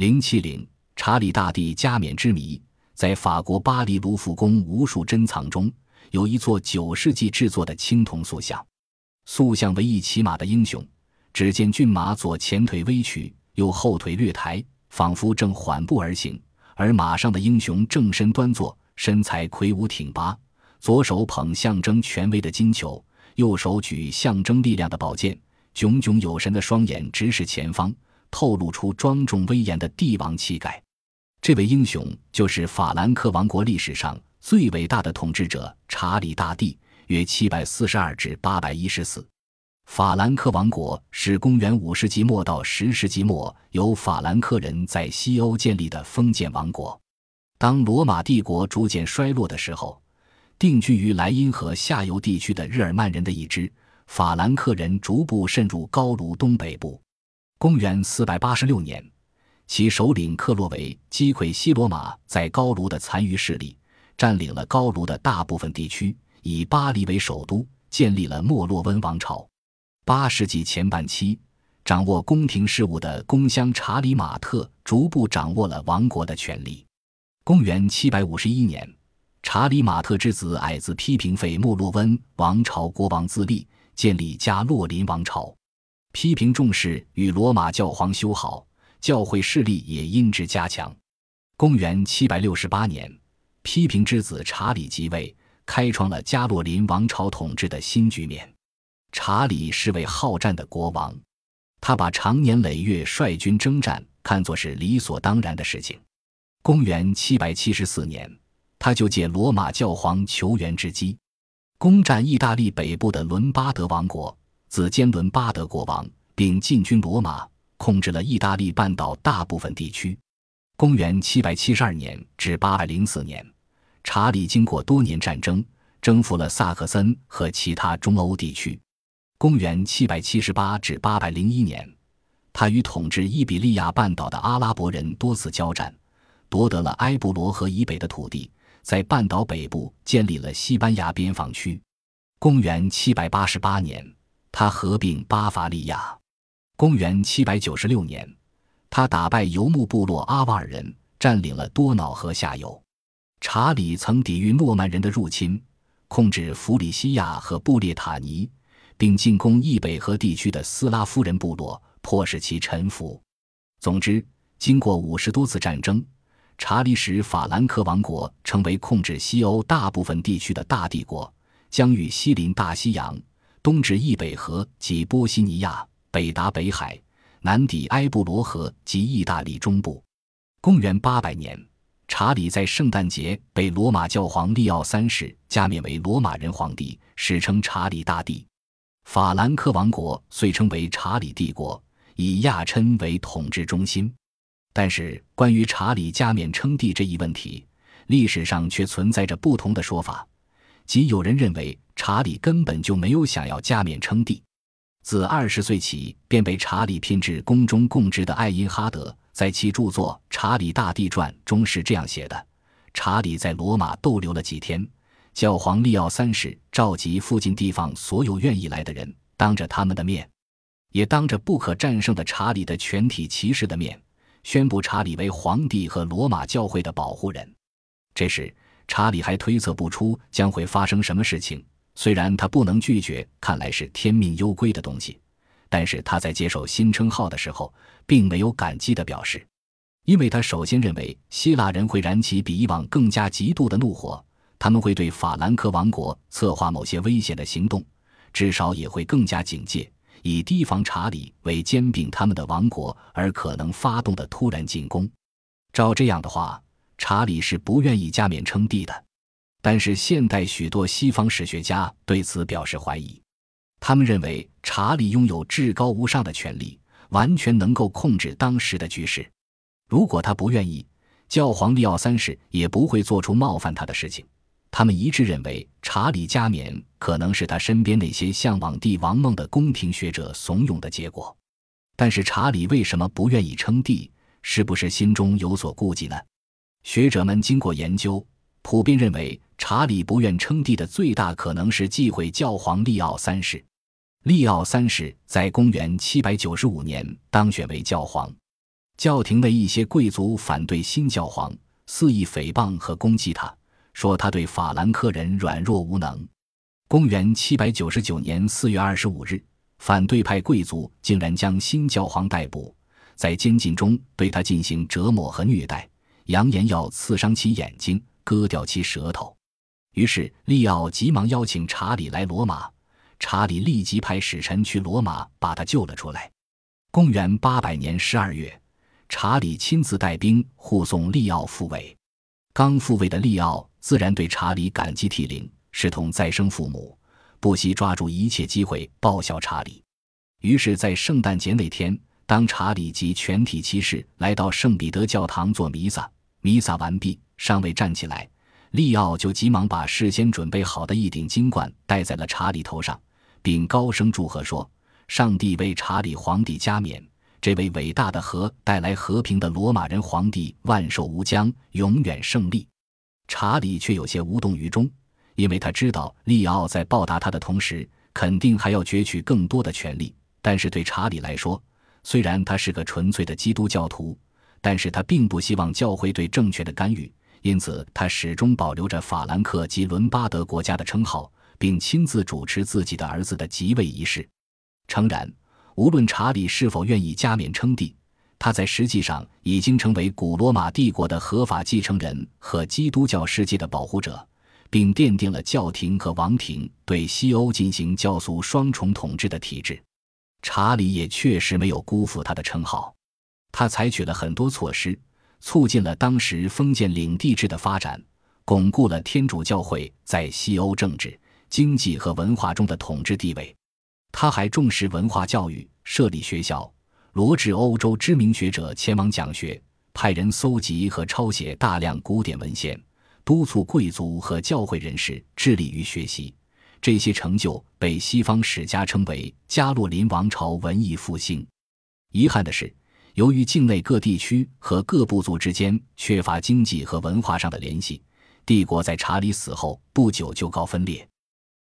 零七零，查理大帝加冕之谜，在法国巴黎卢浮宫无数珍藏中，有一座九世纪制作的青铜塑像。塑像为一骑马的英雄，只见骏马左前腿微曲，右后腿略抬，仿佛正缓步而行；而马上的英雄正身端坐，身材魁梧挺拔，左手捧象征权威的金球，右手举象征力量的宝剑，炯炯有神的双眼直视前方，透露出庄重威严的帝王气概。这位英雄就是法兰克王国历史上最伟大的统治者查理大帝。约七百四十二至八百一十四，法兰克王国是公元五世纪末到十世纪末由法兰克人在西欧建立的封建王国。当罗马帝国逐渐衰落的时候，定居于莱茵河下游地区的日耳曼人的一支法兰克人逐步渗入高卢东北部。公元四百八十六年，其首领克洛维击溃西罗马在高卢的残余势力，占领了高卢的大部分地区。以巴黎为首都，建立了莫洛温王朝。八世纪前半期，掌握宫廷事务的公乡查理马特逐步掌握了王国的权力。公元七百五十一年，查理马特之子矮子批评废莫洛温王朝国王自立，建立加洛林王朝。批评重视与罗马教皇修好，教会势力也因之加强。公元七百六十八年，批评之子查理即位。开创了加洛林王朝统治的新局面。查理是位好战的国王，他把长年累月率军征战看作是理所当然的事情。公元七百七十四年，他就借罗马教皇求援之机，攻占意大利北部的伦巴德王国，自兼伦巴德国王，并进军罗马，控制了意大利半岛大部分地区。公元七百七十二年至八百零四年。查理经过多年战争，征服了萨克森和其他中欧地区。公元778至801年，他与统治伊比利亚半岛的阿拉伯人多次交战，夺得了埃布罗河以北的土地，在半岛北部建立了西班牙边防区。公元788年，他合并巴伐利亚。公元796年，他打败游牧部落阿瓦尔人，占领了多瑙河下游。查理曾抵御诺曼人的入侵，控制弗里西亚和布列塔尼，并进攻易北河地区的斯拉夫人部落，迫使其臣服。总之，经过五十多次战争，查理使法兰克王国成为控制西欧大部分地区的大帝国，疆域西临大西洋，东至易北河及波西尼亚，北达北海，南抵埃布罗河及意大利中部。公元八百年。查理在圣诞节被罗马教皇利奥三世加冕为罗马人皇帝，史称查理大帝。法兰克王国遂称为查理帝国，以亚琛为统治中心。但是，关于查理加冕称帝这一问题，历史上却存在着不同的说法。即有人认为查理根本就没有想要加冕称帝。自二十岁起便被查理聘至宫中供职的爱因哈德。在其著作《查理大帝传》中是这样写的：查理在罗马逗留了几天，教皇利奥三世召集附近地方所有愿意来的人，当着他们的面，也当着不可战胜的查理的全体骑士的面，宣布查理为皇帝和罗马教会的保护人。这时，查理还推测不出将会发生什么事情，虽然他不能拒绝看来是天命攸归的东西。但是他在接受新称号的时候，并没有感激的表示，因为他首先认为希腊人会燃起比以往更加极度的怒火，他们会对法兰克王国策划某些危险的行动，至少也会更加警戒，以提防查理为兼并他们的王国而可能发动的突然进攻。照这样的话，查理是不愿意加冕称帝的。但是现代许多西方史学家对此表示怀疑。他们认为查理拥有至高无上的权力，完全能够控制当时的局势。如果他不愿意，教皇利奥三世也不会做出冒犯他的事情。他们一致认为，查理加冕可能是他身边那些向往帝王梦的宫廷学者怂恿的结果。但是，查理为什么不愿意称帝？是不是心中有所顾忌呢？学者们经过研究，普遍认为，查理不愿称帝的最大可能是忌讳教皇利奥三世。利奥三世在公元795年当选为教皇。教廷内一些贵族反对新教皇，肆意诽谤和攻击他，说他对法兰克人软弱无能。公元七百九十九年四月二十五日，反对派贵族竟然将新教皇逮捕，在监禁中对他进行折磨和虐待，扬言要刺伤其眼睛，割掉其舌头。于是利奥急忙邀请查理来罗马，查理立即派使臣去罗马把他救了出来。公元八百年十二月。查理亲自带兵护送利奥复位，刚复位的利奥自然对查理感激涕零，视同再生父母，不惜抓住一切机会报效查理。于是，在圣诞节那天，当查理及全体骑士来到圣彼得教堂做弥撒，弥撒完毕，尚未站起来，利奥就急忙把事先准备好的一顶金冠戴在了查理头上，并高声祝贺说：“上帝为查理皇帝加冕。”这位伟大的和带来和平的罗马人皇帝万寿无疆，永远胜利。查理却有些无动于衷，因为他知道利奥在报答他的同时，肯定还要攫取更多的权利。但是对查理来说，虽然他是个纯粹的基督教徒，但是他并不希望教会对政权的干预，因此他始终保留着法兰克及伦巴德国家的称号，并亲自主持自己的儿子的即位仪式。诚然。无论查理是否愿意加冕称帝，他在实际上已经成为古罗马帝国的合法继承人和基督教世界的保护者，并奠定了教廷和王庭对西欧进行教俗双重统治的体制。查理也确实没有辜负他的称号，他采取了很多措施，促进了当时封建领地制的发展，巩固了天主教会在西欧政治、经济和文化中的统治地位。他还重视文化教育，设立学校，罗致欧洲知名学者前往讲学，派人搜集和抄写大量古典文献，督促贵族和教会人士致力于学习。这些成就被西方史家称为加洛林王朝文艺复兴。遗憾的是，由于境内各地区和各部族之间缺乏经济和文化上的联系，帝国在查理死后不久就告分裂。